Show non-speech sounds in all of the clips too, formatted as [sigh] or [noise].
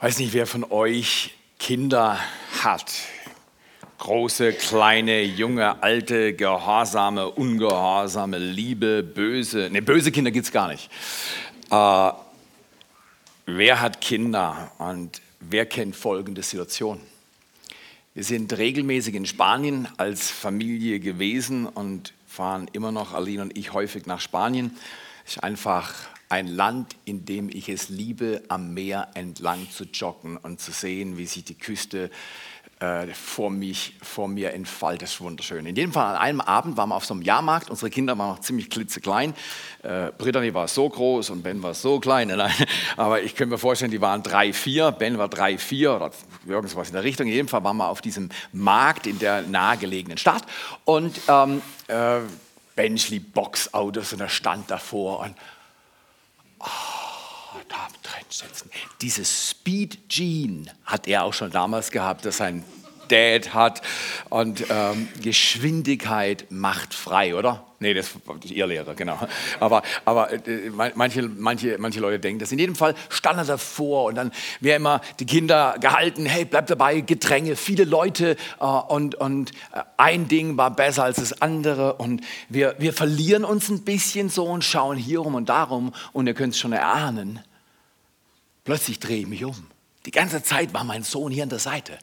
Weiß nicht, wer von euch Kinder hat. Große, kleine, junge, alte, gehorsame, ungehorsame, liebe, böse. Ne, böse Kinder gibt es gar nicht. Äh, wer hat Kinder und wer kennt folgende Situation? Wir sind regelmäßig in Spanien als Familie gewesen und fahren immer noch, Aline und ich, häufig nach Spanien. Ist einfach ein Land, in dem ich es liebe, am Meer entlang zu joggen und zu sehen, wie sich die Küste äh, vor, mich, vor mir entfaltet. Das ist wunderschön. In jedem Fall an einem Abend waren wir auf so einem Jahrmarkt. Unsere Kinder waren noch ziemlich klitzeklein. Äh, Brittany war so groß und Ben war so klein. [laughs] Aber ich könnte mir vorstellen, die waren drei, vier. Ben war drei, vier oder irgendwas in der Richtung. In jedem Fall waren wir auf diesem Markt in der nahegelegenen Stadt. Und ähm, äh, Benchley Boxautos und er stand davor und Oh, da drin sitzen. Dieses Speed Gene hat er auch schon damals gehabt, dass sein Dad hat. Und ähm, Geschwindigkeit macht frei, oder? Nee, das ist ihr Lehrer, genau. Aber, aber äh, manche, manche, manche Leute denken das. In jedem Fall stand er davor und dann wäre immer die Kinder gehalten, hey, bleib dabei, Gedränge, viele Leute äh, und, und äh, ein Ding war besser als das andere und wir, wir verlieren uns ein bisschen so und schauen hier rum und darum und ihr könnt es schon erahnen. Plötzlich drehe ich mich um. Die ganze Zeit war mein Sohn hier an der Seite.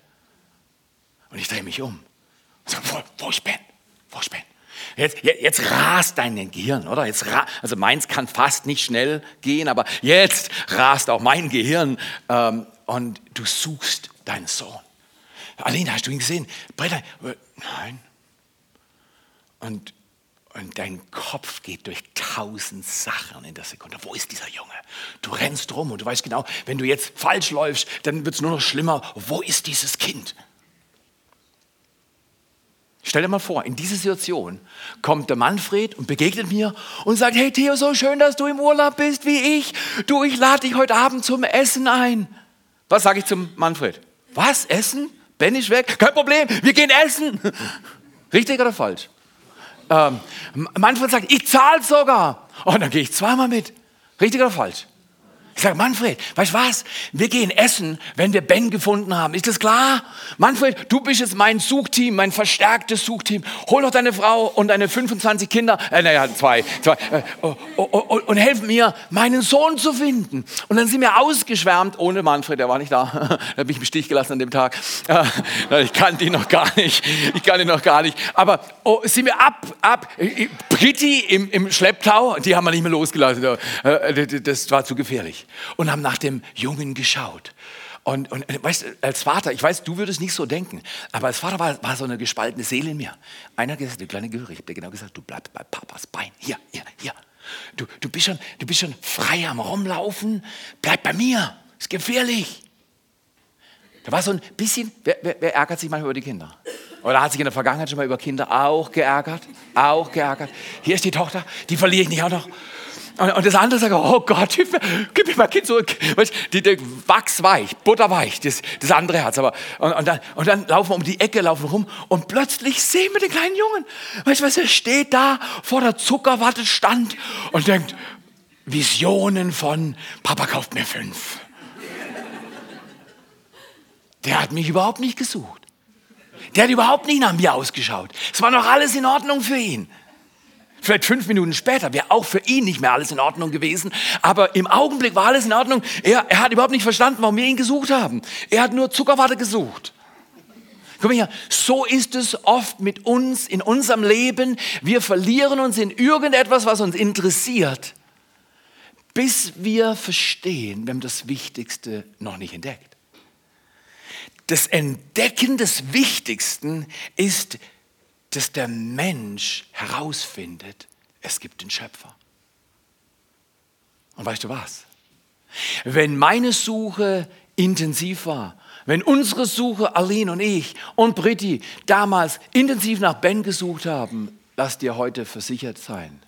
Und ich drehe mich um. Und sage, wo, wo ich bin, wo ich bin. Jetzt, jetzt rast dein Gehirn, oder? Jetzt also meins kann fast nicht schnell gehen, aber jetzt rast auch mein Gehirn ähm, und du suchst deinen Sohn. Aline, hast du ihn gesehen? Britta, äh, nein. Und, und dein Kopf geht durch tausend Sachen in der Sekunde. Wo ist dieser Junge? Du rennst rum und du weißt genau, wenn du jetzt falsch läufst, dann wird es nur noch schlimmer. Wo ist dieses Kind? Stell dir mal vor, in diese Situation kommt der Manfred und begegnet mir und sagt, hey Theo, so schön, dass du im Urlaub bist wie ich. Du, ich lade dich heute Abend zum Essen ein. Was sage ich zum Manfred? Was, Essen? Ben ist weg? Kein Problem, wir gehen essen. [laughs] Richtig oder falsch? Ähm, Manfred sagt, ich zahle sogar. Und dann gehe ich zweimal mit. Richtig oder falsch? Ich sage, Manfred, weißt du was? Wir gehen essen, wenn wir Ben gefunden haben. Ist das klar? Manfred, du bist jetzt mein Suchteam, mein verstärktes Suchteam. Hol doch deine Frau und deine 25 Kinder, äh, naja, zwei, zwei äh, oh, oh, oh, und helf mir, meinen Sohn zu finden. Und dann sind wir ausgeschwärmt, ohne Manfred, der war nicht da. [laughs] da bin ich im Stich gelassen an dem Tag. [laughs] Äh, ich kannte ihn noch gar nicht. Ich kannte ihn noch gar nicht. Aber oh, sind wir ab, ab, Pretty im, im Schlepptau, die haben wir nicht mehr losgelassen. Äh, das war zu gefährlich und haben nach dem Jungen geschaut. Und, und weißt, als Vater, ich weiß, du würdest nicht so denken, aber als Vater war, war so eine gespaltene Seele in mir. Einer hat gesagt, der kleine Gehörig, ich habe dir genau gesagt, du bleibst bei Papas Bein. Hier, hier, hier. Du, du, bist schon, du bist schon frei am Rumlaufen. Bleib bei mir. Ist gefährlich. Da war so ein bisschen, wer, wer, wer ärgert sich manchmal über die Kinder? Oder hat sich in der Vergangenheit schon mal über Kinder auch geärgert? Auch geärgert. Hier ist die Tochter, die verliere ich nicht auch noch. Und, und das andere sagt, oh Gott, gib mir mein Kind zurück. Weißt, die, die wachsweich, butterweich, das, das andere Herz. Aber, und, und, dann, und dann laufen wir um die Ecke, laufen rum und plötzlich sehen wir den kleinen Jungen. Weißt du was, er steht da vor der Zuckerwattestand und denkt, Visionen von Papa kauft mir fünf. Der hat mich überhaupt nicht gesucht. Der hat überhaupt nicht nach mir ausgeschaut. Es war noch alles in Ordnung für ihn. Vielleicht fünf Minuten später wäre auch für ihn nicht mehr alles in Ordnung gewesen. Aber im Augenblick war alles in Ordnung. Er, er hat überhaupt nicht verstanden, warum wir ihn gesucht haben. Er hat nur Zuckerwatte gesucht. Guck mal hier, so ist es oft mit uns in unserem Leben. Wir verlieren uns in irgendetwas, was uns interessiert, bis wir verstehen, wir haben das Wichtigste noch nicht entdeckt. Das Entdecken des Wichtigsten ist dass der Mensch herausfindet, es gibt den Schöpfer. Und weißt du was? Wenn meine Suche intensiv war, wenn unsere Suche, Aline und ich und Britti, damals intensiv nach Ben gesucht haben, lass dir heute versichert sein,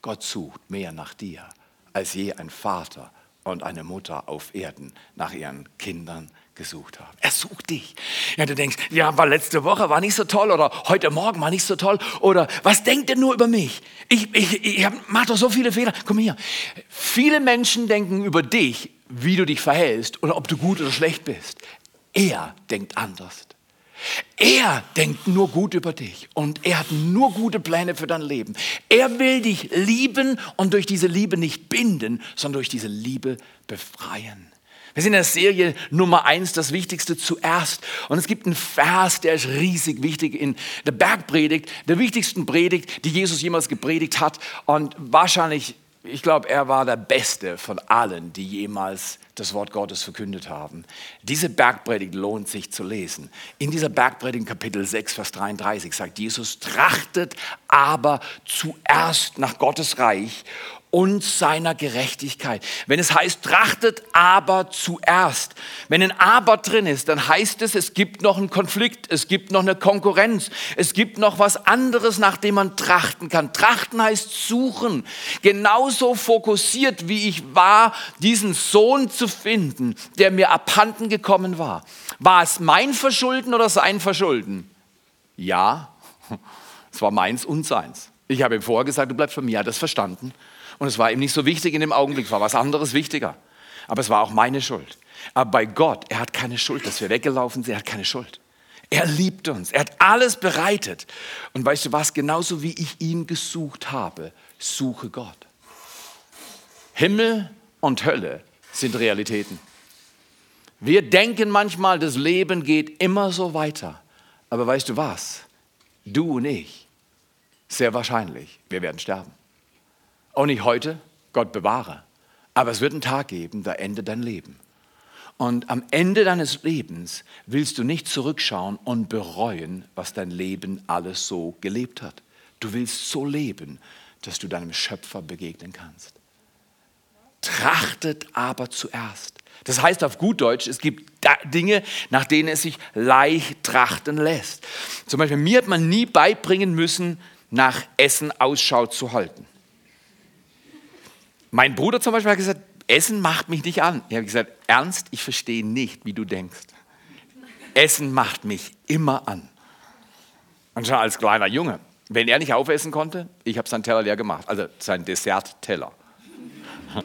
Gott sucht mehr nach dir, als je ein Vater und eine Mutter auf Erden nach ihren Kindern gesucht haben. Er sucht dich. Ja, du denkst, ja, war letzte Woche war nicht so toll oder heute Morgen war nicht so toll oder was denkt er nur über mich? Ich, ich, ich mache doch so viele Fehler. Komm hier. Viele Menschen denken über dich, wie du dich verhältst oder ob du gut oder schlecht bist. Er denkt anders. Er denkt nur gut über dich und er hat nur gute Pläne für dein Leben. Er will dich lieben und durch diese Liebe nicht binden, sondern durch diese Liebe befreien. Wir sind in der Serie Nummer eins, das Wichtigste zuerst. Und es gibt einen Vers, der ist riesig wichtig in der Bergpredigt, der wichtigsten Predigt, die Jesus jemals gepredigt hat. Und wahrscheinlich ich glaube, er war der Beste von allen, die jemals das Wort Gottes verkündet haben. Diese Bergpredigt lohnt sich zu lesen. In dieser Bergpredigt Kapitel 6, Vers 33 sagt Jesus, trachtet aber zuerst nach Gottes Reich und seiner Gerechtigkeit. Wenn es heißt, trachtet aber zuerst. Wenn ein aber drin ist, dann heißt es, es gibt noch einen Konflikt, es gibt noch eine Konkurrenz, es gibt noch was anderes, nach dem man trachten kann. Trachten heißt suchen. Genauso fokussiert, wie ich war, diesen Sohn zu finden, der mir abhanden gekommen war. War es mein Verschulden oder sein Verschulden? Ja, [laughs] es war meins und seins. Ich habe ihm vorher gesagt, du bleibst von mir, er hat das verstanden. Und es war ihm nicht so wichtig in dem Augenblick, es war was anderes wichtiger. Aber es war auch meine Schuld. Aber bei Gott, er hat keine Schuld, dass wir weggelaufen sind, er hat keine Schuld. Er liebt uns, er hat alles bereitet. Und weißt du was, genauso wie ich ihn gesucht habe, suche Gott. Himmel und Hölle sind Realitäten. Wir denken manchmal, das Leben geht immer so weiter. Aber weißt du was? Du und ich, sehr wahrscheinlich, wir werden sterben. Auch nicht heute, Gott bewahre. Aber es wird einen Tag geben, da endet dein Leben. Und am Ende deines Lebens willst du nicht zurückschauen und bereuen, was dein Leben alles so gelebt hat. Du willst so leben, dass du deinem Schöpfer begegnen kannst. Trachtet aber zuerst. Das heißt auf gut Deutsch, es gibt Dinge, nach denen es sich leicht trachten lässt. Zum Beispiel, mir hat man nie beibringen müssen, nach Essen Ausschau zu halten. Mein Bruder zum Beispiel hat gesagt, Essen macht mich nicht an. Ich habe gesagt, ernst, ich verstehe nicht, wie du denkst. Essen macht mich immer an. Und schon als kleiner Junge, wenn er nicht aufessen konnte, ich habe seinen Teller leer gemacht, also seinen Dessert-Teller. [laughs]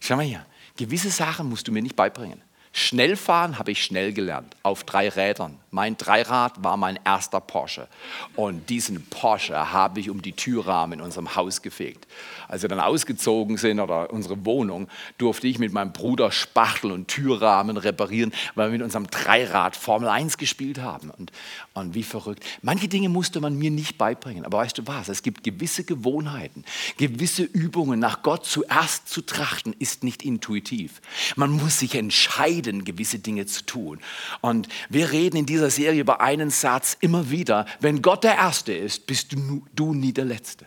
Schau mal hier, gewisse Sachen musst du mir nicht beibringen. Schnellfahren habe ich schnell gelernt, auf drei Rädern. Mein Dreirad war mein erster Porsche. Und diesen Porsche habe ich um die Türrahmen in unserem Haus gefegt. Als wir dann ausgezogen sind oder unsere Wohnung, durfte ich mit meinem Bruder Spachtel und Türrahmen reparieren, weil wir mit unserem Dreirad Formel 1 gespielt haben. Und, und wie verrückt. Manche Dinge musste man mir nicht beibringen. Aber weißt du was? Es gibt gewisse Gewohnheiten, gewisse Übungen. Nach Gott zuerst zu trachten, ist nicht intuitiv. Man muss sich entscheiden, gewisse Dinge zu tun. Und wir reden in dieser Serie über einen Satz immer wieder. Wenn Gott der Erste ist, bist du, du nie der Letzte.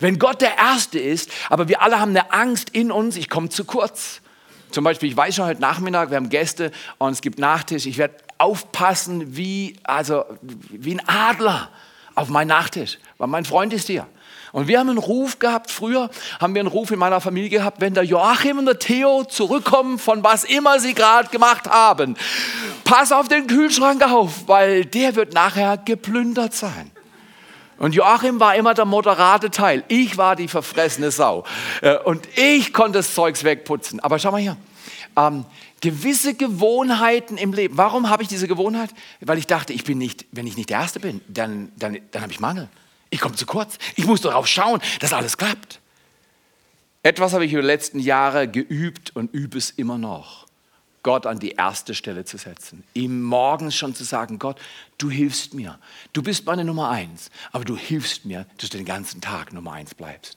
Wenn Gott der Erste ist, aber wir alle haben eine Angst in uns, ich komme zu kurz. Zum Beispiel, ich weiß schon heute Nachmittag, wir haben Gäste und es gibt Nachtisch. Ich werde aufpassen wie, also, wie ein Adler auf meinen Nachtisch, weil mein Freund ist hier. Und wir haben einen Ruf gehabt, früher haben wir einen Ruf in meiner Familie gehabt, wenn der Joachim und der Theo zurückkommen von was immer sie gerade gemacht haben, pass auf den Kühlschrank auf, weil der wird nachher geplündert sein. Und Joachim war immer der moderate Teil. Ich war die verfressene Sau. Äh, und ich konnte das Zeugs wegputzen. Aber schau mal hier. Ähm, gewisse Gewohnheiten im Leben. Warum habe ich diese Gewohnheit? Weil ich dachte, ich bin nicht, wenn ich nicht der Erste bin, dann, dann, dann habe ich Mangel. Ich komme zu kurz. Ich muss darauf schauen, dass alles klappt. Etwas habe ich über die letzten Jahre geübt und übe es immer noch. Gott an die erste Stelle zu setzen. Ihm morgens schon zu sagen, Gott, du hilfst mir. Du bist meine Nummer eins, aber du hilfst mir, dass du den ganzen Tag Nummer eins bleibst.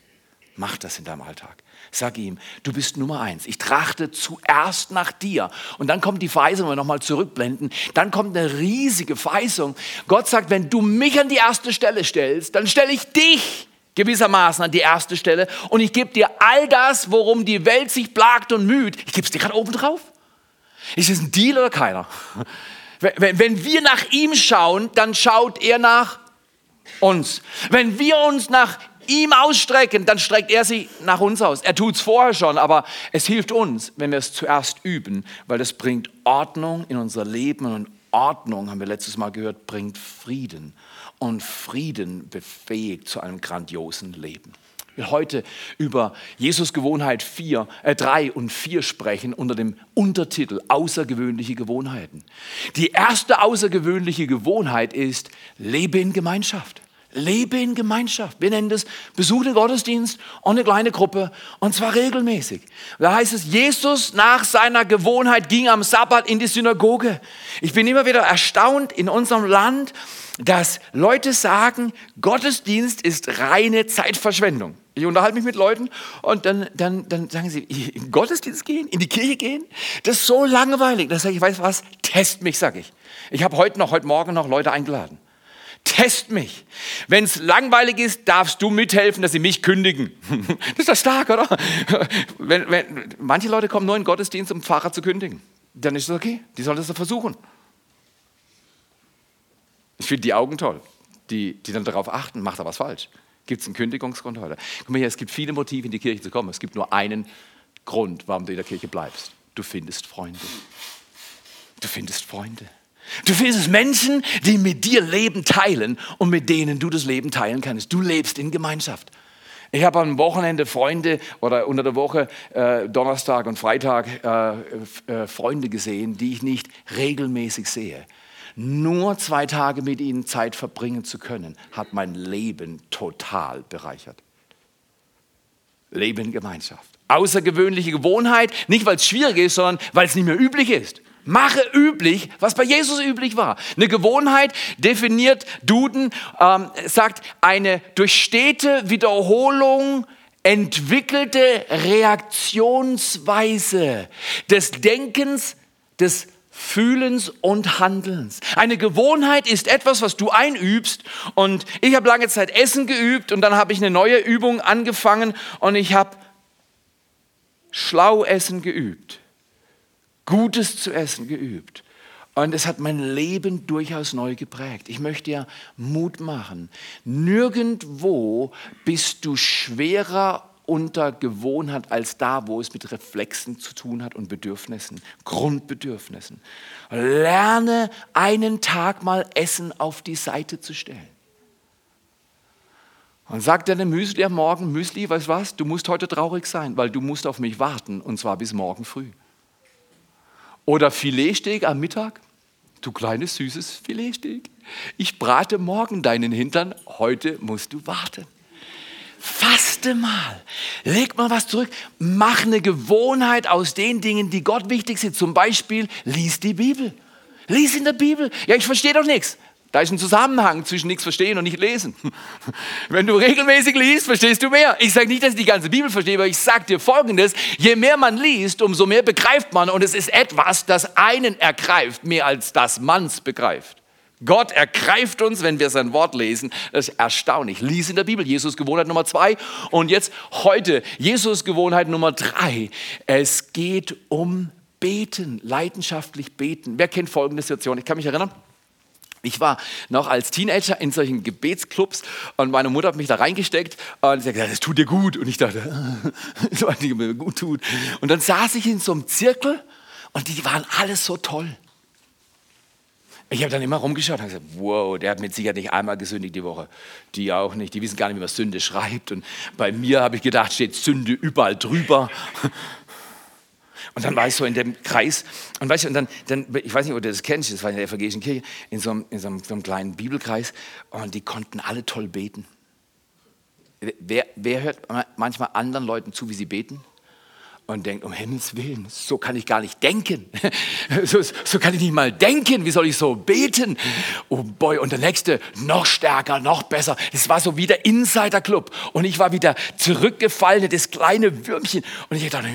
Mach das in deinem Alltag. Sag ihm, du bist Nummer eins. Ich trachte zuerst nach dir. Und dann kommt die Verheißung, wenn wir nochmal zurückblenden. Dann kommt eine riesige Verheißung. Gott sagt, wenn du mich an die erste Stelle stellst, dann stelle ich dich gewissermaßen an die erste Stelle und ich gebe dir all das, worum die Welt sich plagt und müht. Ich gebe es dir gerade oben drauf. Ist es ein Deal oder keiner? Wenn wir nach ihm schauen, dann schaut er nach uns. Wenn wir uns nach ihm ausstrecken, dann streckt er sich nach uns aus. Er tut es vorher schon, aber es hilft uns, wenn wir es zuerst üben, weil das bringt Ordnung in unser Leben und Ordnung, haben wir letztes Mal gehört, bringt Frieden. Und Frieden befähigt zu einem grandiosen Leben. will heute über Jesus Gewohnheit 4, äh 3 und 4 sprechen unter dem Untertitel Außergewöhnliche Gewohnheiten. Die erste außergewöhnliche Gewohnheit ist, lebe in Gemeinschaft. Lebe in Gemeinschaft. Wir nennen das Besuch den Gottesdienst und eine kleine Gruppe und zwar regelmäßig. Da heißt es, Jesus nach seiner Gewohnheit ging am Sabbat in die Synagoge. Ich bin immer wieder erstaunt in unserem Land, dass Leute sagen, Gottesdienst ist reine Zeitverschwendung. Ich unterhalte mich mit Leuten und dann, dann, dann sagen sie, in den Gottesdienst gehen, in die Kirche gehen, das ist so langweilig. Dann sage ich, weiß was, test mich, sage ich. Ich habe heute noch, heute Morgen noch Leute eingeladen. Test mich. Wenn es langweilig ist, darfst du mithelfen, dass sie mich kündigen. [laughs] Das ist doch stark, oder? Wenn, wenn, manche Leute kommen nur in den Gottesdienst, um Pfarrer zu kündigen. Dann ist es okay. Die sollen das doch versuchen. Ich finde die Augen toll, die, die dann darauf achten, macht er was falsch. Gibt es einen Kündigungsgrund heute? Guck mal hier, es gibt viele Motive, in die Kirche zu kommen. Es gibt nur einen Grund, warum du in der Kirche bleibst. Du findest Freunde. Du findest Freunde. Du findest Menschen, die mit dir Leben teilen und mit denen du das Leben teilen kannst. Du lebst in Gemeinschaft. Ich habe am Wochenende Freunde oder unter der Woche äh, Donnerstag und Freitag äh, äh, Freunde gesehen, die ich nicht regelmäßig sehe. Nur zwei Tage mit ihnen Zeit verbringen zu können, hat mein Leben total bereichert. Leben in Gemeinschaft. Außergewöhnliche Gewohnheit, nicht weil es schwierig ist, sondern weil es nicht mehr üblich ist. Mache üblich, was bei Jesus üblich war. Eine Gewohnheit definiert Duden, ähm, sagt eine durch stete Wiederholung entwickelte Reaktionsweise des Denkens, des Fühlens und Handelns. Eine Gewohnheit ist etwas, was du einübst. Und ich habe lange Zeit Essen geübt und dann habe ich eine neue Übung angefangen und ich habe Schlauessen geübt. Gutes zu essen geübt. Und es hat mein Leben durchaus neu geprägt. Ich möchte dir Mut machen. Nirgendwo bist du schwerer unter Gewohnheit als da, wo es mit Reflexen zu tun hat und Bedürfnissen, Grundbedürfnissen. Lerne einen Tag mal Essen auf die Seite zu stellen. Und sagt deine Müsli am Morgen, Müsli, weißt was, du musst heute traurig sein, weil du musst auf mich warten und zwar bis morgen früh. Oder Filetsteak am Mittag. Du kleines süßes Filetsteak. Ich brate morgen deinen Hintern, heute musst du warten. Faste mal, leg mal was zurück, mach eine Gewohnheit aus den Dingen, die Gott wichtig sind. Zum Beispiel, lies die Bibel. Lies in der Bibel. Ja, ich verstehe doch nichts. Da ist ein Zusammenhang zwischen nichts verstehen und nicht lesen. [laughs] Wenn du regelmäßig liest, verstehst du mehr. Ich sage nicht, dass ich die ganze Bibel verstehe, aber ich sage dir Folgendes. Je mehr man liest, umso mehr begreift man. Und es ist etwas, das einen ergreift, mehr als das man's begreift. Gott ergreift uns, wenn wir sein Wort lesen. Das ist erstaunlich. Lies in der Bibel. Jesus Gewohnheit Nummer zwei. Und jetzt heute Jesus Gewohnheit Nummer drei. Es geht um Beten, leidenschaftlich beten. Wer kennt folgende Situation? Ich kann mich erinnern. Ich war noch als Teenager in solchen Gebetsclubs und meine Mutter hat mich da reingesteckt und sie hat gesagt, das tut dir gut. Und ich dachte, [laughs] das was mir gut tut. Und dann saß ich in so einem Zirkel und die waren alles so toll. Ich habe dann immer rumgeschaut und gesagt, wow, der hat mit Sicherheit nicht einmal gesündigt die Woche. Die auch nicht. Die wissen gar nicht, wie man Sünde schreibt. Und bei mir habe ich gedacht, steht Sünde überall drüber. Und dann war ich so in dem Kreis und weißt du, und dann, dann ich weiß nicht, ob du das kennst, das war in der evangelischen Kirche, in so einem, in so einem, so einem kleinen Bibelkreis und die konnten alle toll beten. Wer, wer hört manchmal anderen Leuten zu, wie sie beten? Und denkt, um Himmels Willen, so kann ich gar nicht denken. [laughs] so, so, kann ich nicht mal denken. Wie soll ich so beten? Oh boy, und der nächste, noch stärker, noch besser. Es war so wie der Insider-Club. Und ich war wieder zurückgefallen, das kleine Würmchen. Und ich dachte,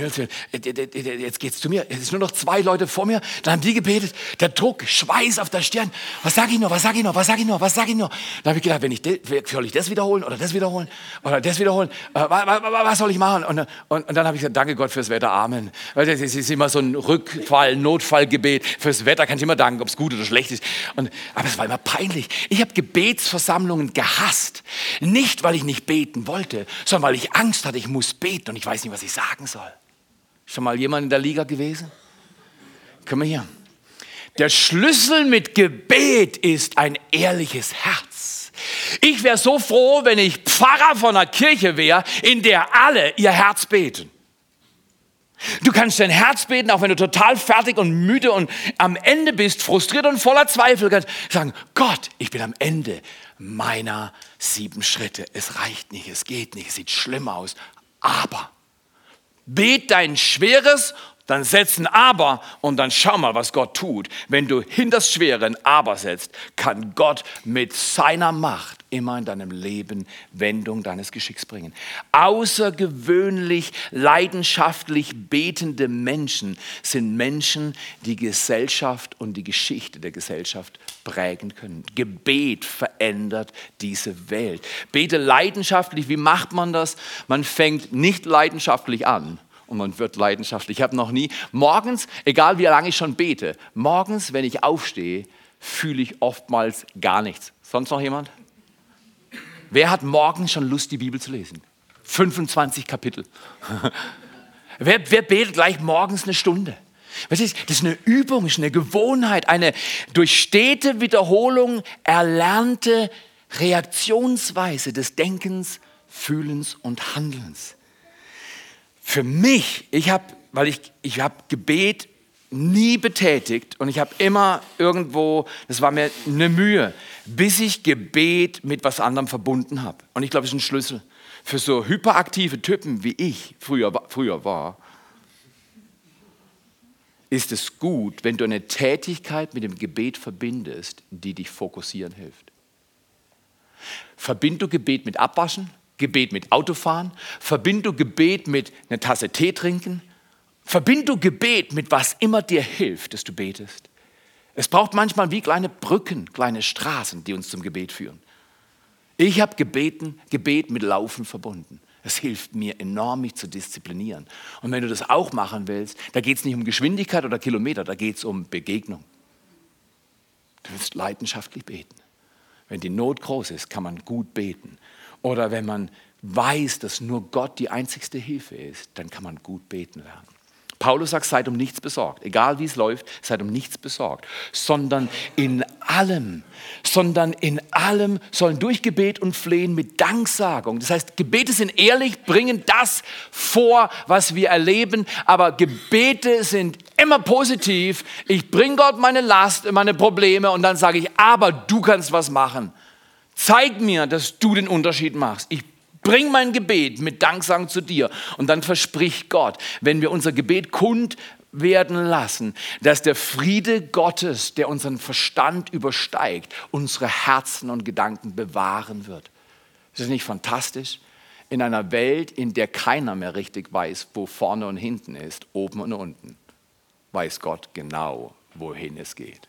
jetzt geht's zu mir. Es sind nur noch zwei Leute vor mir. Dann haben die gebetet. Der Druck, Schweiß auf der Stirn. Was sage ich noch? Was sage ich noch? Was sage ich noch? Was sage ich noch? Dann habe ich gedacht, wenn ich, soll ich das wiederholen oder das wiederholen oder das wiederholen? Äh, was soll ich machen? Und, und, und dann habe ich gesagt, danke Gott fürs Wetter, Amen. Das ist immer so ein Rückfall, Notfallgebet. Fürs Wetter kann ich immer danken, ob es gut oder schlecht ist. Und, aber es war immer peinlich. Ich habe Gebetsversammlungen gehasst. Nicht, weil ich nicht beten wollte, sondern weil ich Angst hatte, ich muss beten und ich weiß nicht, was ich sagen soll. Schon mal jemand in der Liga gewesen? Komm mal hier. Der Schlüssel mit Gebet ist ein ehrliches Herz. Ich wäre so froh, wenn ich Pfarrer von einer Kirche wäre, in der alle ihr Herz beten. Du kannst dein Herz beten, auch wenn du total fertig und müde und am Ende bist, frustriert und voller Zweifel, kannst sagen, Gott, ich bin am Ende meiner sieben Schritte. Es reicht nicht, es geht nicht, es sieht schlimm aus. Aber bet dein schweres dann setz ein Aber und dann schau mal, was Gott tut. Wenn du hinter das Schwere ein Aber setzt, kann Gott mit seiner Macht immer in deinem Leben Wendung deines Geschicks bringen. Außergewöhnlich leidenschaftlich betende Menschen sind Menschen, die Gesellschaft und die Geschichte der Gesellschaft prägen können. Gebet verändert diese Welt. Bete leidenschaftlich. Wie macht man das? Man fängt nicht leidenschaftlich an und man wird leidenschaftlich. Ich habe noch nie, morgens, egal wie lange ich schon bete, morgens, wenn ich aufstehe, fühle ich oftmals gar nichts. Sonst noch jemand? Wer hat morgens schon Lust, die Bibel zu lesen? 25 Kapitel. [laughs] wer, wer betet gleich morgens eine Stunde? Das ist eine Übung, ist eine Gewohnheit, eine durch stete Wiederholung erlernte Reaktionsweise des Denkens, Fühlens und Handelns für mich, ich habe, weil ich, ich habe Gebet nie betätigt und ich habe immer irgendwo, das war mir eine Mühe, bis ich Gebet mit was anderem verbunden habe. Und ich glaube, das ist ein Schlüssel für so hyperaktive Typen, wie ich früher, früher war. Ist es gut, wenn du eine Tätigkeit mit dem Gebet verbindest, die dich fokussieren hilft. Verbind du Gebet mit Abwaschen, Gebet mit Autofahren, verbind du Gebet mit einer Tasse Tee trinken, verbind du Gebet mit was immer dir hilft, dass du betest. Es braucht manchmal wie kleine Brücken, kleine Straßen, die uns zum Gebet führen. Ich habe gebeten, Gebet mit Laufen verbunden. Es hilft mir enorm, mich zu disziplinieren. Und wenn du das auch machen willst, da geht es nicht um Geschwindigkeit oder Kilometer, da geht es um Begegnung. Du wirst leidenschaftlich beten. Wenn die Not groß ist, kann man gut beten. Oder wenn man weiß, dass nur Gott die einzigste Hilfe ist, dann kann man gut beten lernen. Paulus sagt, seid um nichts besorgt, egal wie es läuft, seid um nichts besorgt, sondern in allem, sondern in allem sollen durch Gebet und Flehen mit Danksagung. Das heißt, Gebete sind ehrlich, bringen das vor, was wir erleben, aber Gebete sind immer positiv. Ich bringe Gott meine Last, meine Probleme und dann sage ich, aber du kannst was machen. Zeig mir, dass du den Unterschied machst. Ich bring mein Gebet mit Danksagen zu dir. Und dann verspricht Gott, wenn wir unser Gebet kund werden lassen, dass der Friede Gottes, der unseren Verstand übersteigt, unsere Herzen und Gedanken bewahren wird. Ist das nicht fantastisch? In einer Welt, in der keiner mehr richtig weiß, wo vorne und hinten ist, oben und unten, weiß Gott genau, wohin es geht.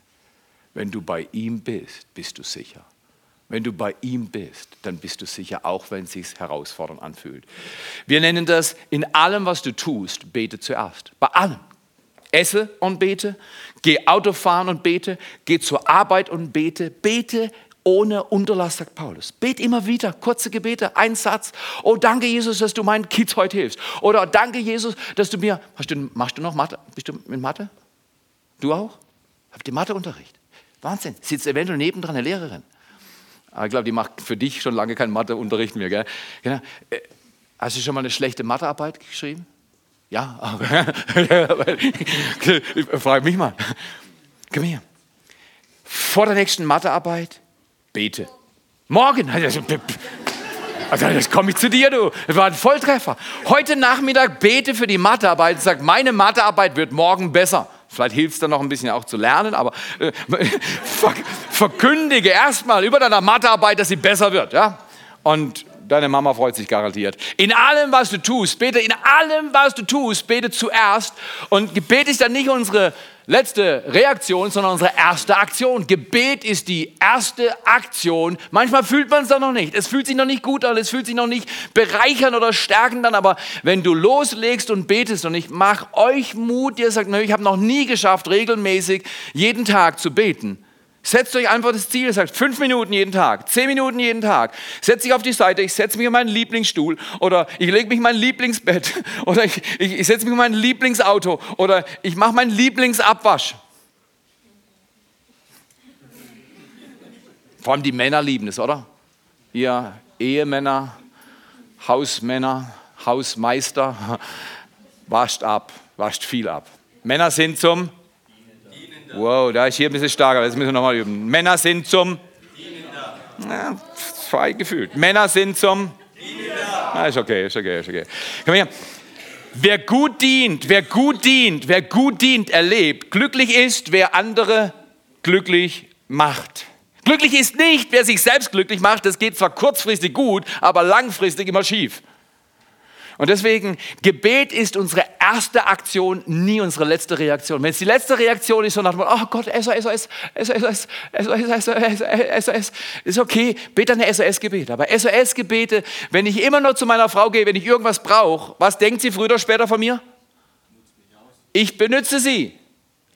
Wenn du bei ihm bist, bist du sicher. Wenn du bei ihm bist, dann bist du sicher, auch wenn es sich herausfordernd anfühlt. Wir nennen das in allem, was du tust, bete zuerst. Bei allem. Esse und bete, geh Auto fahren und bete, geh zur Arbeit und bete, bete ohne Unterlass, sagt Paulus. Bet immer wieder, kurze Gebete, ein Satz. Oh, danke Jesus, dass du meinen Kids heute hilfst. Oder danke Jesus, dass du mir, hast du, machst du noch Mathe? Bist du mit Mathe? Du auch? Habt ihr Matheunterricht? Wahnsinn. Sitzt eventuell nebendran eine Lehrerin. Aber ich glaube, die macht für dich schon lange keinen Matheunterricht mehr. Gell? Genau. Äh, hast du schon mal eine schlechte Mathearbeit geschrieben? Ja, [laughs] frag mich mal. Komm her. Vor der nächsten Mathearbeit bete. Morgen. Also, also jetzt komme ich zu dir, du. Das war ein Volltreffer. Heute Nachmittag bete für die Mathearbeit und sag, meine Mathearbeit wird morgen besser. Vielleicht hilft es dann noch ein bisschen auch zu lernen, aber äh, [laughs] verkündige erstmal über deiner Mathearbeit, dass sie besser wird. Ja? Und deine Mama freut sich garantiert. In allem, was du tust, bete, in allem, was du tust, bete zuerst. Und Gebet ist dann nicht unsere letzte Reaktion, sondern unsere erste Aktion. Gebet ist die erste Aktion. Manchmal fühlt man es doch noch nicht. Es fühlt sich noch nicht gut an, es fühlt sich noch nicht bereichern oder stärkend an. Aber wenn du loslegst und betest, und ich mache euch Mut, ihr sagt, ich habe noch nie geschafft, regelmäßig jeden Tag zu beten Setzt euch einfach das Ziel, sagt fünf Minuten jeden Tag, zehn Minuten jeden Tag. Setz dich auf die Seite, ich setze mich in meinen Lieblingsstuhl oder ich lege mich in mein Lieblingsbett [laughs] oder ich, ich, ich setze mich in mein Lieblingsauto oder ich mache meinen Lieblingsabwasch. Vor allem die Männer lieben es, oder? ihr Ehemänner, Hausmänner, Hausmeister, [laughs] wascht ab, wascht viel ab. Männer sind zum Wow, da ist hier ein bisschen starker, das müssen wir nochmal üben. Männer sind zum ja, zwei gefühlt. Männer sind zum Ah, ist okay, ist okay, ist okay. Komm her. Wer gut dient, wer gut dient, wer gut dient, erlebt. Glücklich ist, wer andere glücklich macht. Glücklich ist nicht, wer sich selbst glücklich macht. Das geht zwar kurzfristig gut, aber langfristig immer schief. Und deswegen, Gebet ist unsere erste Aktion, nie unsere letzte Reaktion. Wenn es die letzte Reaktion ist, so nach dem oh Gott, SOS, SOS, SOS, SOS, SOS, SOS, ist okay, bete eine SOS-Gebet. Aber SOS-Gebete, wenn ich immer nur zu meiner Frau gehe, wenn ich irgendwas brauche, was denkt sie früher oder später von mir? Ich benütze sie.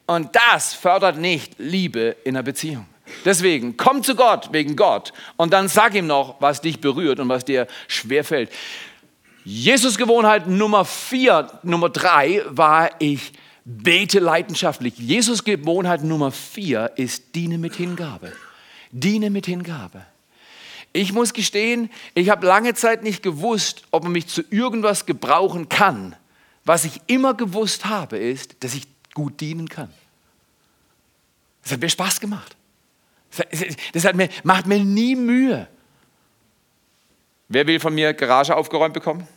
Und das fördert nicht Liebe in einer Beziehung. Deswegen, komm zu Gott wegen Gott und dann sag ihm noch, was dich berührt und was dir schwerfällt. Jesus Gewohnheit Nummer vier, Nummer drei war ich bete leidenschaftlich. Jesus Gewohnheit Nummer vier ist diene mit Hingabe. Diene mit Hingabe. Ich muss gestehen, ich habe lange Zeit nicht gewusst, ob man mich zu irgendwas gebrauchen kann. Was ich immer gewusst habe, ist, dass ich gut dienen kann. Das hat mir Spaß gemacht. Das hat mir, macht mir nie Mühe. Wer will von mir Garage aufgeräumt bekommen?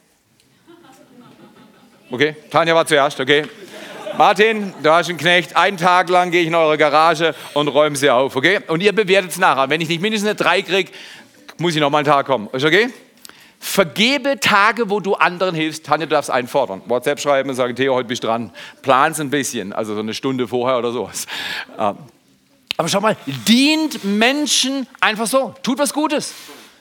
Okay, Tanja war zuerst, okay. Martin, du hast einen Knecht, einen Tag lang gehe ich in eure Garage und räume sie auf, okay? Und ihr bewertet es nachher. Wenn ich nicht mindestens eine 3 kriege, muss ich noch mal einen Tag kommen. Ist okay? Vergebe Tage, wo du anderen hilfst. Tanja, du darfst einfordern. WhatsApp schreiben und sagen, Theo, heute bist du dran. Plan's ein bisschen, also so eine Stunde vorher oder sowas. Ähm, aber schau mal, dient Menschen einfach so. Tut was Gutes.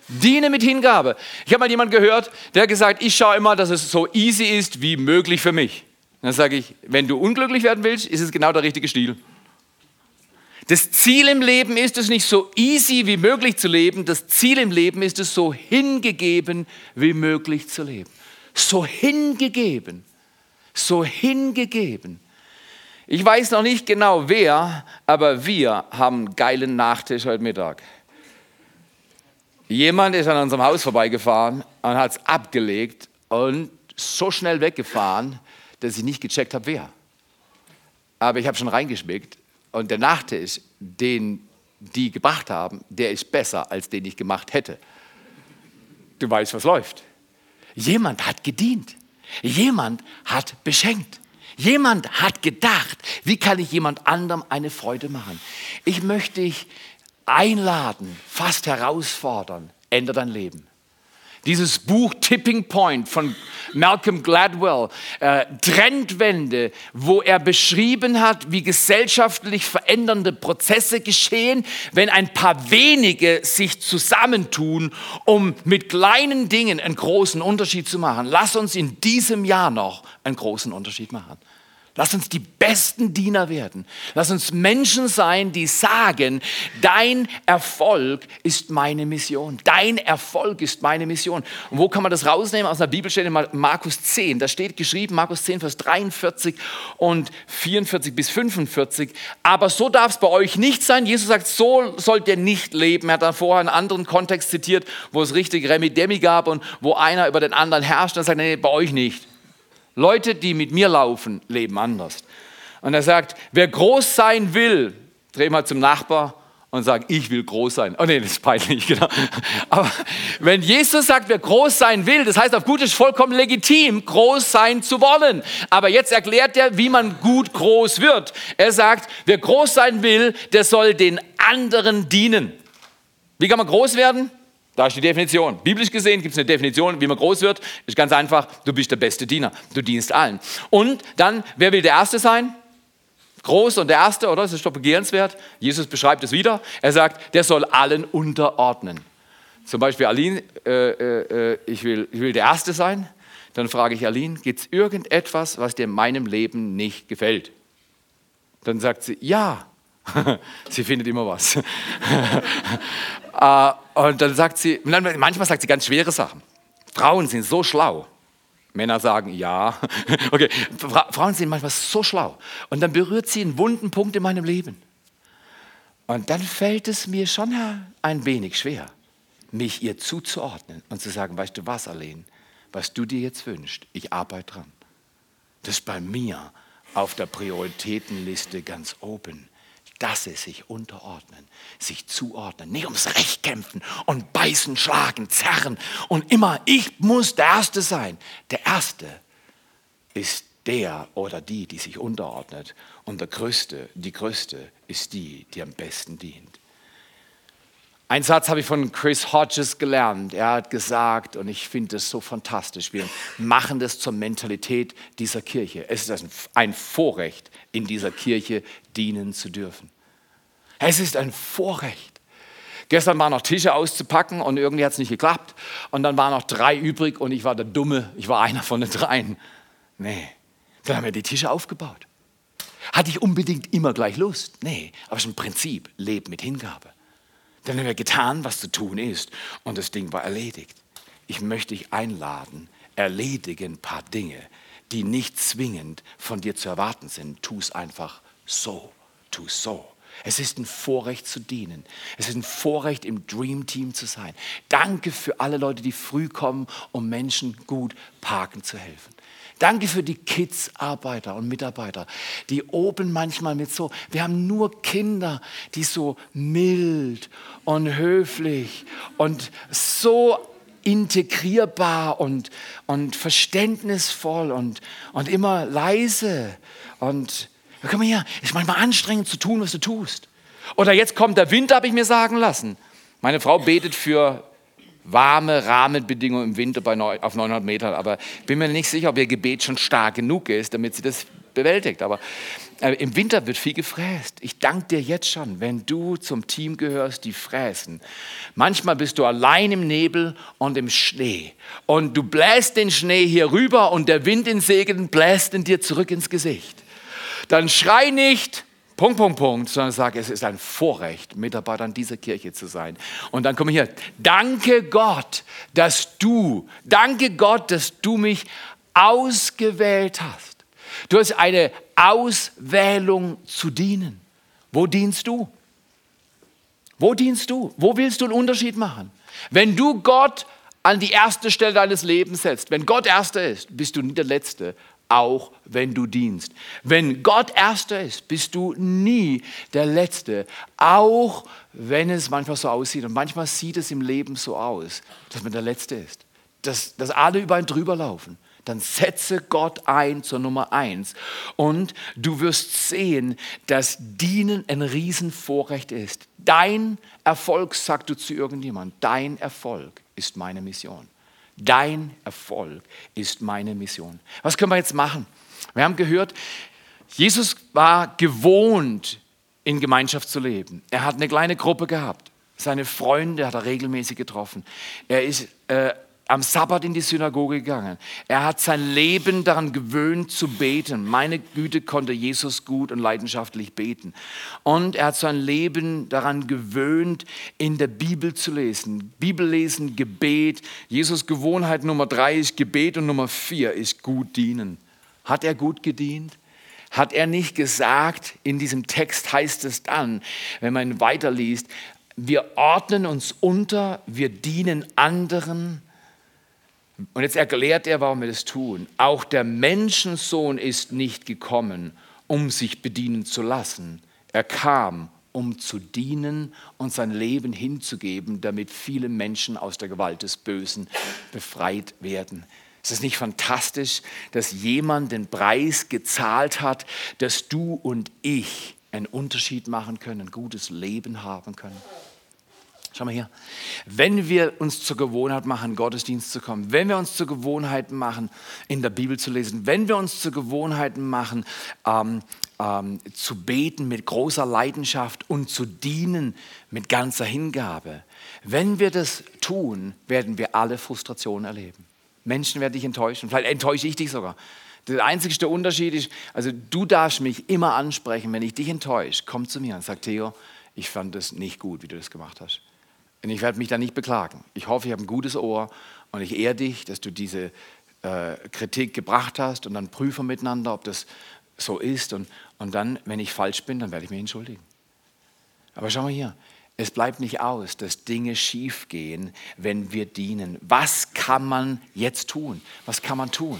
Diene mit Hingabe. Ich habe mal jemanden gehört, der hat gesagt, ich schaue immer, dass es so easy ist wie möglich für mich. dann sage ich, wenn du unglücklich werden willst, ist es genau der richtige Stil. Das Ziel im Leben ist es nicht so easy wie möglich zu leben. Das Ziel im Leben ist es so hingegeben wie möglich zu leben. So hingegeben. So hingegeben. Ich weiß noch nicht genau wer, aber wir haben einen geilen Nachtisch heute Mittag. Jemand ist an unserem Haus vorbeigefahren und hat es abgelegt und so schnell weggefahren, dass ich nicht gecheckt habe, wer. Aber ich habe schon reingeschmeckt und der Nachtisch, den die gebracht haben, der ist besser, als den ich gemacht hätte. Du weißt, was läuft. Jemand hat gedient. Jemand hat beschenkt. Jemand hat gedacht, wie kann ich jemand anderem eine Freude machen. Ich möchte dich einladen, fast herausfordern, ändere dein Leben. Dieses Buch Tipping Point von Malcolm Gladwell, äh, Trendwende, wo er beschrieben hat, wie gesellschaftlich verändernde Prozesse geschehen, wenn ein paar wenige sich zusammentun, um mit kleinen Dingen einen großen Unterschied zu machen. Lass uns in diesem Jahr noch einen großen Unterschied machen. Lass uns die besten Diener werden. Lass uns Menschen sein, die sagen, dein Erfolg ist meine Mission. Dein Erfolg ist meine Mission. Und wo kann man das rausnehmen? Aus einer Bibelstelle Markus 10. Da steht geschrieben, Markus 10, Vers 43 und 44 bis 45. Aber so darf es bei euch nicht sein. Jesus sagt, so sollt ihr nicht leben. Er hat da vorher einen anderen Kontext zitiert, wo es richtig Remi Demi gab und wo einer über den anderen herrscht. Er sagt, nee, bei euch nicht. Leute, die mit mir laufen, leben anders. Und er sagt, wer groß sein will, dreh mal zum Nachbar und sag, ich will groß sein. Oh nee, das ist peinlich, [laughs] genau. Aber wenn Jesus sagt, wer groß sein will, das heißt auf gut ist vollkommen legitim, groß sein zu wollen. Aber jetzt erklärt er, wie man gut groß wird. Er sagt, wer groß sein will, der soll den anderen dienen. Wie kann man groß werden? Da ist die Definition. Biblisch gesehen gibt es eine Definition, wie man groß wird. Ist ganz einfach, du bist der beste Diener. Du dienst allen. Und dann, wer will der Erste sein? Groß und der Erste, oder? Das ist doch begehrenswert. Jesus beschreibt es wieder. Er sagt, der soll allen unterordnen. Zum Beispiel, Aline, äh, äh, ich, will, ich will der Erste sein. Dann frage ich Aline, gibt es irgendetwas, was dir in meinem Leben nicht gefällt? Dann sagt sie, ja. [laughs] sie findet immer was. [laughs] Äh, und dann sagt sie, manchmal sagt sie ganz schwere Sachen. Frauen sind so schlau. Männer sagen ja. [laughs] Okay, Frauen sind manchmal so schlau. Und dann berührt sie einen wunden Punkt in meinem Leben. Und dann fällt es mir schon ein wenig schwer. mich ihr zuzuordnen und zu sagen, weißt du was, Arlene, was du dir jetzt wünschst, ich arbeite dran. Das ist bei mir auf der Prioritätenliste ganz oben. Das ist sich unterordnen, sich zuordnen, nicht ums Recht kämpfen und beißen, schlagen, zerren und immer, ich muss der Erste sein. Der Erste ist der oder die, die sich unterordnet. Und der Größte, die Größte ist die, die am besten dient. Ein Satz habe ich von Chris Hodges gelernt. Er hat gesagt, und ich finde es so fantastisch, wir machen das zur Mentalität dieser Kirche. Es ist ein Vorrecht, in dieser Kirche dienen zu dürfen. Es ist ein Vorrecht. Gestern waren noch Tische auszupacken und irgendwie hat es nicht geklappt. Und dann waren noch drei übrig und ich war der Dumme. Ich war einer von den dreien. Nee, dann haben wir die Tische aufgebaut. Hatte ich unbedingt immer gleich Lust? Nee, aber es ist ein Prinzip, Leben mit Hingabe. Dann haben wir getan, was zu tun ist und das Ding war erledigt. Ich möchte dich einladen, erledige ein paar Dinge, die nicht zwingend von dir zu erwarten sind. Tu es einfach so, tu es so. Es ist ein Vorrecht zu dienen. Es ist ein Vorrecht, im Dream Team zu sein. Danke für alle Leute, die früh kommen, um Menschen gut parken zu helfen. Danke für die Kids-Arbeiter und Mitarbeiter, die oben manchmal mit so, wir haben nur Kinder, die so mild und höflich und so integrierbar und, und verständnisvoll und, und immer leise. Und komm mal her, ist manchmal anstrengend zu tun, was du tust. Oder jetzt kommt der Winter, habe ich mir sagen lassen. Meine Frau betet für warme Rahmenbedingungen im Winter bei auf 900 Metern. Aber bin mir nicht sicher, ob ihr Gebet schon stark genug ist, damit sie das bewältigt. Aber äh, im Winter wird viel gefräst. Ich danke dir jetzt schon, wenn du zum Team gehörst, die fräsen. Manchmal bist du allein im Nebel und im Schnee. Und du bläst den Schnee hier rüber und der Wind in Segen bläst ihn dir zurück ins Gesicht. Dann schrei nicht, Punkt, Punkt, Punkt, sondern sage, es ist ein Vorrecht, Mitarbeiter an dieser Kirche zu sein. Und dann komme ich hier, danke Gott, dass du, danke Gott, dass du mich ausgewählt hast. Du hast eine Auswählung zu dienen. Wo dienst du? Wo dienst du? Wo willst du einen Unterschied machen? Wenn du Gott an die erste Stelle deines Lebens setzt, wenn Gott erster ist, bist du nie der Letzte, auch wenn du dienst. Wenn Gott erster ist, bist du nie der Letzte, auch wenn es manchmal so aussieht. Und manchmal sieht es im Leben so aus, dass man der Letzte ist, dass, dass alle über einen drüber laufen. Dann setze Gott ein zur Nummer eins und du wirst sehen, dass Dienen ein Riesenvorrecht ist. Dein Erfolg, sagst du zu irgendjemandem, dein Erfolg ist meine Mission. Dein Erfolg ist meine Mission. Was können wir jetzt machen? Wir haben gehört, Jesus war gewohnt, in Gemeinschaft zu leben. Er hat eine kleine Gruppe gehabt. Seine Freunde hat er regelmäßig getroffen. Er ist äh, am Sabbat in die Synagoge gegangen. Er hat sein Leben daran gewöhnt zu beten. Meine Güte konnte Jesus gut und leidenschaftlich beten. Und er hat sein Leben daran gewöhnt, in der Bibel zu lesen. Bibel lesen, Gebet. Jesus Gewohnheit Nummer drei ist Gebet und Nummer vier ist gut dienen. Hat er gut gedient? Hat er nicht gesagt, in diesem Text heißt es dann, wenn man weiterliest, wir ordnen uns unter, wir dienen anderen und jetzt erklärt er, warum wir das tun. Auch der Menschensohn ist nicht gekommen, um sich bedienen zu lassen. Er kam, um zu dienen und sein Leben hinzugeben, damit viele Menschen aus der Gewalt des Bösen befreit werden. Ist es nicht fantastisch, dass jemand den Preis gezahlt hat, dass du und ich einen Unterschied machen können, ein gutes Leben haben können? Schau mal hier. Wenn wir uns zur Gewohnheit machen, Gottesdienst zu kommen, wenn wir uns zur Gewohnheit machen, in der Bibel zu lesen, wenn wir uns zur Gewohnheit machen, ähm, ähm, zu beten mit großer Leidenschaft und zu dienen mit ganzer Hingabe, wenn wir das tun, werden wir alle Frustrationen erleben. Menschen werden dich enttäuschen, vielleicht enttäusche ich dich sogar. Der einzigste Unterschied ist, also du darfst mich immer ansprechen, wenn ich dich enttäusche, komm zu mir und sag, Theo, ich fand es nicht gut, wie du das gemacht hast. Und ich werde mich da nicht beklagen. Ich hoffe, ich habe ein gutes Ohr und ich ehre dich, dass du diese äh, Kritik gebracht hast und dann prüfen miteinander, ob das so ist. Und, und dann, wenn ich falsch bin, dann werde ich mich entschuldigen. Aber schau mal hier, Es bleibt nicht aus, dass Dinge schiefgehen, wenn wir dienen. Was kann man jetzt tun? Was kann man tun?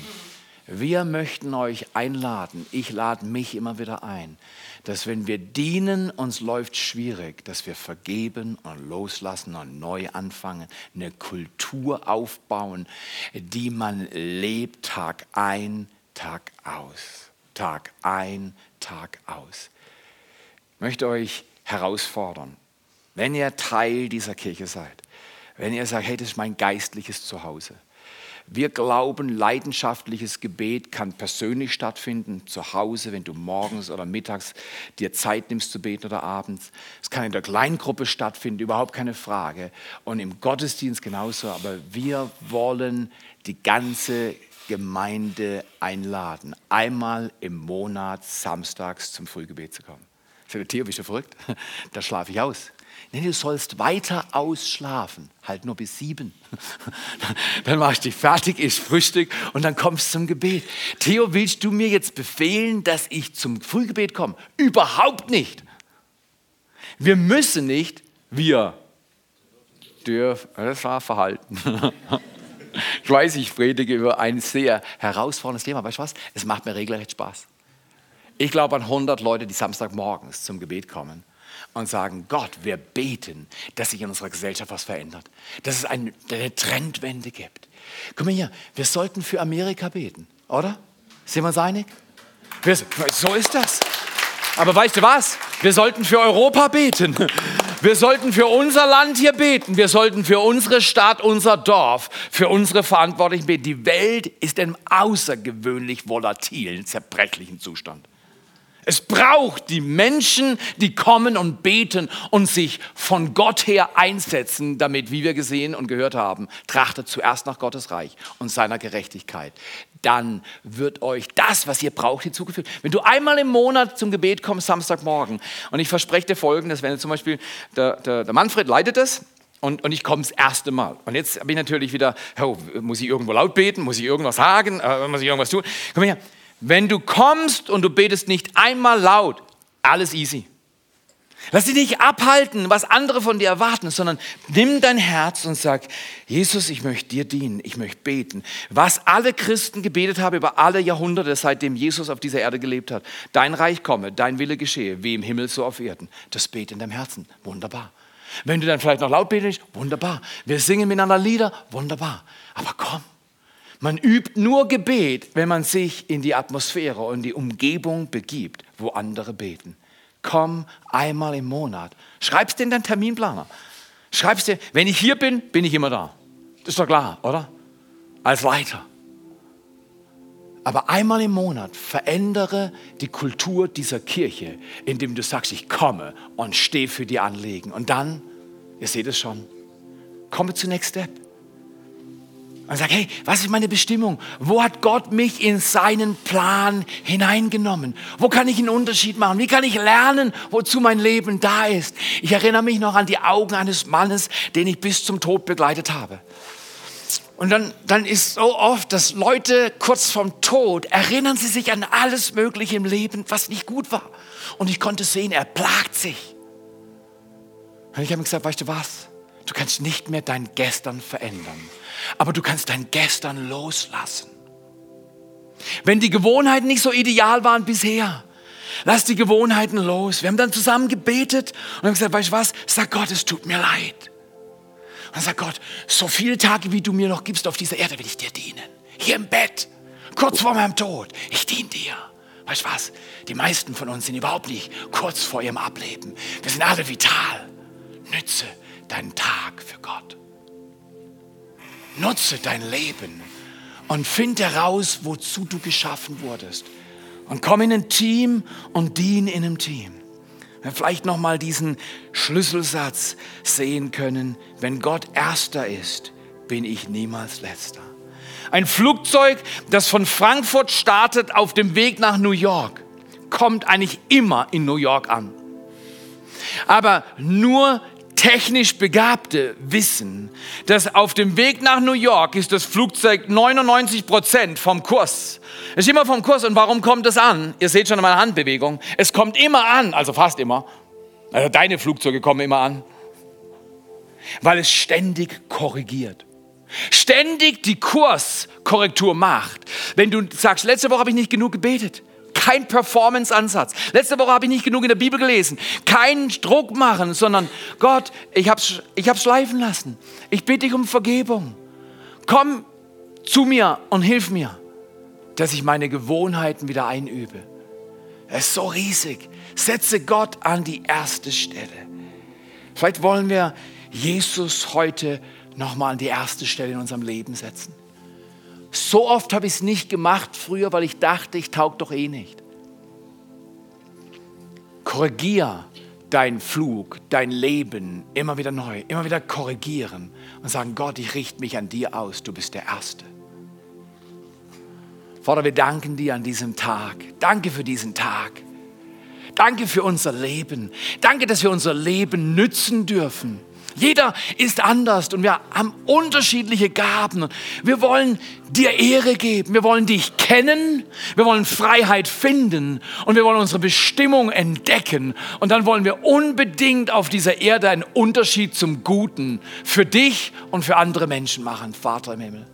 Wir möchten euch einladen, ich lade mich immer wieder ein, dass wenn wir dienen, uns läuft schwierig, dass wir vergeben und loslassen und neu anfangen, eine Kultur aufbauen, die man lebt Tag ein, Tag aus. Tag ein, Tag aus. Ich möchte euch herausfordern, wenn ihr Teil dieser Kirche seid, wenn ihr sagt, hey, das ist mein geistliches Zuhause. Wir glauben, leidenschaftliches Gebet kann persönlich stattfinden, zu Hause, wenn du morgens oder mittags dir Zeit nimmst zu beten oder abends. Es kann in der Kleingruppe stattfinden, überhaupt keine Frage. Und im Gottesdienst genauso. Aber wir wollen die ganze Gemeinde einladen, einmal im Monat samstags zum Frühgebet zu kommen. Sage, Theo, bist du verrückt? Da schlafe ich aus. Nee, du sollst weiter ausschlafen, halt nur bis sieben. [laughs] Dann machst du dich fertig, isst Frühstück und dann kommst du zum Gebet. Theo, willst du mir jetzt befehlen, dass ich zum Frühgebet komme? Überhaupt nicht. Wir müssen nicht, wir dürfen, das war Verhalten. [laughs] Ich weiß, ich predige über ein sehr herausforderndes Thema. Weißt du was? Es macht mir regelrecht Spaß. Ich glaube an 100 Leute, die Samstagmorgens zum Gebet kommen und sagen, Gott, wir beten, dass sich in unserer Gesellschaft was verändert, dass es eine, eine Trendwende gibt. Guck mal hier, wir sollten für Amerika beten, oder? Sind wir uns einig? Wir, so ist das. Aber weißt du was? Wir sollten für Europa beten. Wir sollten für unser Land hier beten. Wir sollten für unsere Stadt, unser Dorf, für unsere Verantwortlichen beten. Die Welt ist in einem außergewöhnlich volatilen, zerbrechlichen Zustand. Es braucht die Menschen, die kommen und beten und sich von Gott her einsetzen, damit, wie wir gesehen und gehört haben, trachtet zuerst nach Gottes Reich und seiner Gerechtigkeit. Dann wird euch das, was ihr braucht, hinzugefügt. Wenn du einmal im Monat zum Gebet kommst, Samstagmorgen, und ich verspreche dir Folgendes, wenn du zum Beispiel, der, der, der Manfred leitet es, und, und, ich komme das erste Mal. Und jetzt bin ich natürlich wieder, oh, muss ich irgendwo laut beten, muss ich irgendwas sagen, äh, muss ich irgendwas tun? Komm her, wenn du kommst und du betest nicht einmal laut, alles easy. Lass dich nicht abhalten, was andere von dir erwarten, sondern nimm dein Herz und sag, Jesus, ich möchte dir dienen, ich möchte beten. Was alle Christen gebetet haben über alle Jahrhunderte, seitdem Jesus auf dieser Erde gelebt hat. Dein Reich komme, dein Wille geschehe, wie im Himmel so auf Erden. Das bete in deinem Herzen. Wunderbar. Wenn du dann vielleicht noch laut betest, wunderbar. Wir singen miteinander Lieder, wunderbar. Aber komm, man übt nur Gebet, wenn man sich in die Atmosphäre und die Umgebung begibt, wo andere beten. Komm einmal im Monat. Schreib's dir in deinen Terminplaner. Schreib's dir, wenn ich hier bin, bin ich immer da. Das ist doch klar, oder? Als Leiter. Aber einmal im Monat verändere die Kultur dieser Kirche, indem du sagst, ich komme und stehe für die Anliegen. Und dann, ihr seht es schon, komme zu Next Step. Und sage, hey, was ist meine Bestimmung? Wo hat Gott mich in seinen Plan hineingenommen? Wo kann ich einen Unterschied machen? Wie kann ich lernen, wozu mein Leben da ist? Ich erinnere mich noch an die Augen eines Mannes, den ich bis zum Tod begleitet habe. Und dann, dann ist so oft, dass Leute kurz vorm Tod erinnern sie sich an alles Mögliche im Leben, was nicht gut war. Und ich konnte sehen, er plagt sich. Und ich habe ihm gesagt, weißt du was? Du kannst nicht mehr dein Gestern verändern aber du kannst dein Gestern loslassen. Wenn die Gewohnheiten nicht so ideal waren bisher, lass die Gewohnheiten los. Wir haben dann zusammen gebetet und haben gesagt, weißt du was? Sag Gott, es tut mir leid. Und sagt Gott, so viele Tage, wie du mir noch gibst auf dieser Erde, will ich dir dienen. Hier im Bett, kurz vor meinem Tod. Ich diene dir. Weißt du was? Die meisten von uns sind überhaupt nicht kurz vor ihrem Ableben. Wir sind alle vital. Nütze deinen Tag für Gott. Nutze dein Leben und finde heraus, wozu du geschaffen wurdest. Und komm in ein Team und dien in einem Team. Wir vielleicht noch mal diesen Schlüsselsatz sehen können: Wenn Gott Erster ist, bin ich niemals Letzter. Ein Flugzeug, das von Frankfurt startet auf dem Weg nach New York, kommt eigentlich immer in New York an. Aber nur technisch Begabte wissen, dass auf dem Weg nach New York ist das Flugzeug 99 Prozent vom Kurs. Es ist immer vom Kurs. Und warum kommt es an? Ihr seht schon in meiner Handbewegung. Es kommt immer an, also fast immer. Also deine Flugzeuge kommen immer an. weil es ständig korrigiert. Ständig die Kurskorrektur macht. Wenn du sagst, letzte Woche habe ich nicht genug gebetet, kein Performance-Ansatz. Letzte Woche habe ich nicht genug in der Bibel gelesen. Keinen Druck machen, sondern Gott, ich habe es ich hab's schleifen lassen. Ich bitte dich um Vergebung. Komm zu mir und hilf mir, dass ich meine Gewohnheiten wieder einübe. Es ist so riesig. Setze Gott an die erste Stelle. Vielleicht wollen wir Jesus heute nochmal an die erste Stelle in unserem Leben setzen. So oft habe ich es nicht gemacht früher, weil ich dachte, ich taug doch eh nicht. Korrigier deinen Flug, dein Leben immer wieder neu, immer wieder korrigieren und sagen, Gott, ich richte mich an dir aus, du bist der Erste. Vater, wir danken dir an diesem Tag. Danke für diesen Tag. Danke für unser Leben. Danke, dass wir unser Leben nützen dürfen jeder ist anders und wir haben unterschiedliche Gaben. Wir wollen dir Ehre geben. Wir wollen dich kennen. Wir wollen Freiheit finden und wir wollen unsere Bestimmung entdecken. Und dann wollen wir unbedingt auf dieser Erde einen Unterschied zum Guten für dich und für andere Menschen machen, Vater im Himmel.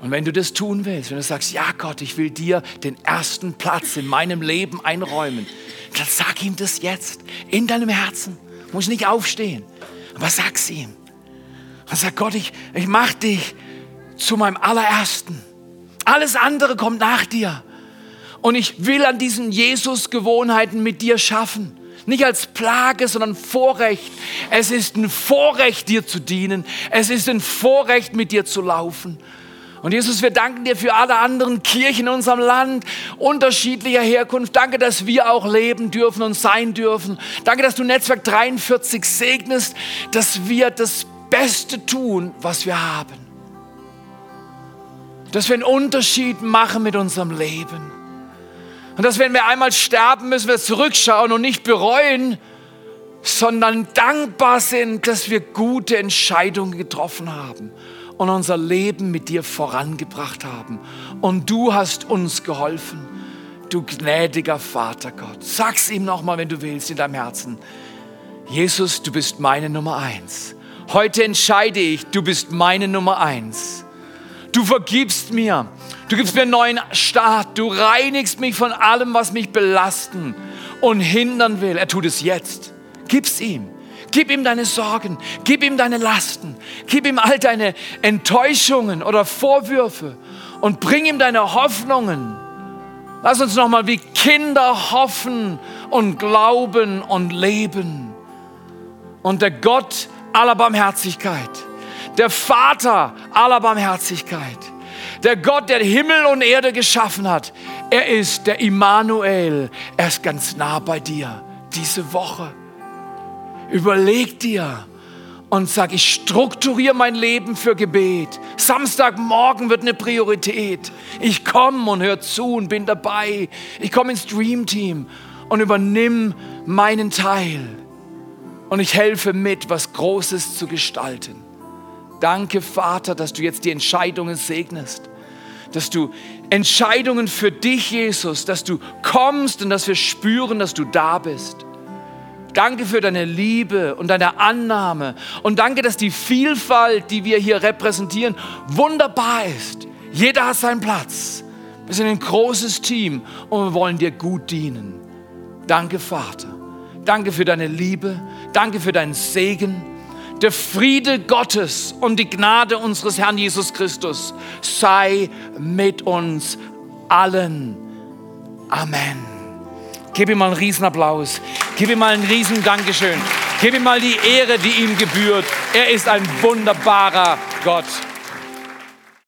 Und wenn du das tun willst, wenn du sagst, ja Gott, ich will dir den ersten Platz in meinem Leben einräumen, dann sag ihm das jetzt in deinem Herzen muss nicht aufstehen. Aber sag's ihm. Und sag Gott, ich, ich mach dich zu meinem allerersten. Alles andere kommt nach dir. Und ich will an diesen Jesus-Gewohnheiten mit dir schaffen. Nicht als Plage, sondern Vorrecht. Es ist ein Vorrecht, dir zu dienen. Es ist ein Vorrecht, mit dir zu laufen. Und Jesus, wir danken dir für alle anderen Kirchen in unserem Land, unterschiedlicher Herkunft. Danke, dass wir auch leben dürfen und sein dürfen. Danke, dass du Netzwerk 43 segnest, dass wir das Beste tun, was wir haben. Dass wir einen Unterschied machen mit unserem Leben. Und dass wenn wir einmal sterben, müssen wir zurückschauen und nicht bereuen, sondern dankbar sind, dass wir gute Entscheidungen getroffen haben und unser Leben mit dir vorangebracht haben. Und du hast uns geholfen, du gnädiger Vater Gott. Sag's ihm nochmal, wenn du willst, in deinem Herzen. Jesus, du bist meine Nummer eins. Heute entscheide ich, du bist meine Nummer eins. Du vergibst mir. Du gibst mir einen neuen Start. Du reinigst mich von allem, was mich belasten und hindern will. Er tut es jetzt. Gib's ihm. Gib ihm deine Sorgen, gib ihm deine Lasten, gib ihm all deine Enttäuschungen oder Vorwürfe und bring ihm deine Hoffnungen. Lass uns nochmal wie Kinder hoffen und glauben und leben. Und der Gott aller Barmherzigkeit, der Vater aller Barmherzigkeit, der Gott, der Himmel und Erde geschaffen hat, er ist der Immanuel. Er ist ganz nah bei dir diese Woche. Überleg dir und sag, ich strukturiere mein Leben für Gebet. Samstagmorgen wird eine Priorität. Ich komme und höre zu und bin dabei. Ich komme ins Dream Team und übernimm meinen Teil. Und ich helfe mit, was Großes zu gestalten. Danke, Vater, dass du jetzt die Entscheidungen segnest. Dass du Entscheidungen für dich, Jesus, dass du kommst und dass wir spüren, dass du da bist. Danke für deine Liebe und deine Annahme. Und danke, dass die Vielfalt, die wir hier repräsentieren, wunderbar ist. Jeder hat seinen Platz. Wir sind ein großes Team und wir wollen dir gut dienen. Danke, Vater. Danke für deine Liebe. Danke für deinen Segen. Der Friede Gottes und die Gnade unseres Herrn Jesus Christus sei mit uns allen. Amen. Gib ihm mal einen Riesenapplaus. Gib ihm mal einen riesen Dankeschön. Gib ihm mal die Ehre, die ihm gebührt. Er ist ein wunderbarer Gott.